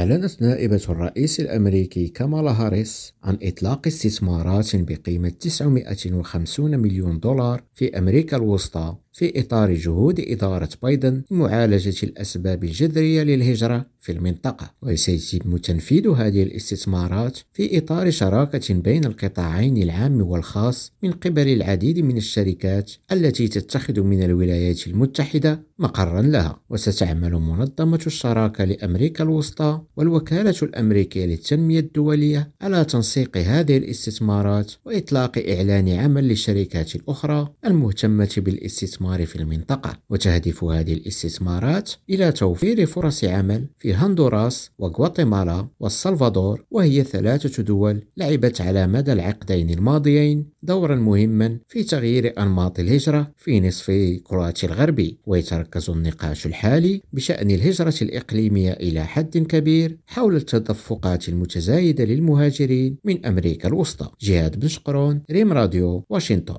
أعلنت نائبة الرئيس الأمريكي كامالا هاريس عن إطلاق استثمارات بقيمة 950 مليون دولار في أمريكا الوسطى في إطار جهود إدارة بايدن لمعالجة الأسباب الجذرية للهجرة في المنطقة. وسيتم تنفيذ هذه الاستثمارات في إطار شراكة بين القطاعين العام والخاص من قبل العديد من الشركات التي تتخذ من الولايات المتحدة مقرا لها. وستعمل منظمة الشراكة لأمريكا الوسطى والوكالة الأمريكية للتنمية الدولية على تنسيق هذه الاستثمارات وإطلاق إعلان عمل للشركات الأخرى المهتمة بالاستثمار في المنطقة. وتهدف هذه الاستثمارات إلى توفير فرص عمل في هندوراس وغواتيمالا والسلفادور وهي ثلاثة دول لعبت على مدى العقدين الماضيين دورا مهما في تغيير أنماط الهجرة في نصف كرواتيا الغربي ويتركز النقاش الحالي بشأن الهجرة الإقليمية إلى حد كبير حول التدفقات المتزايدة للمهاجرين من أمريكا الوسطى. جهاد بن شقرون ريم راديو واشنطن.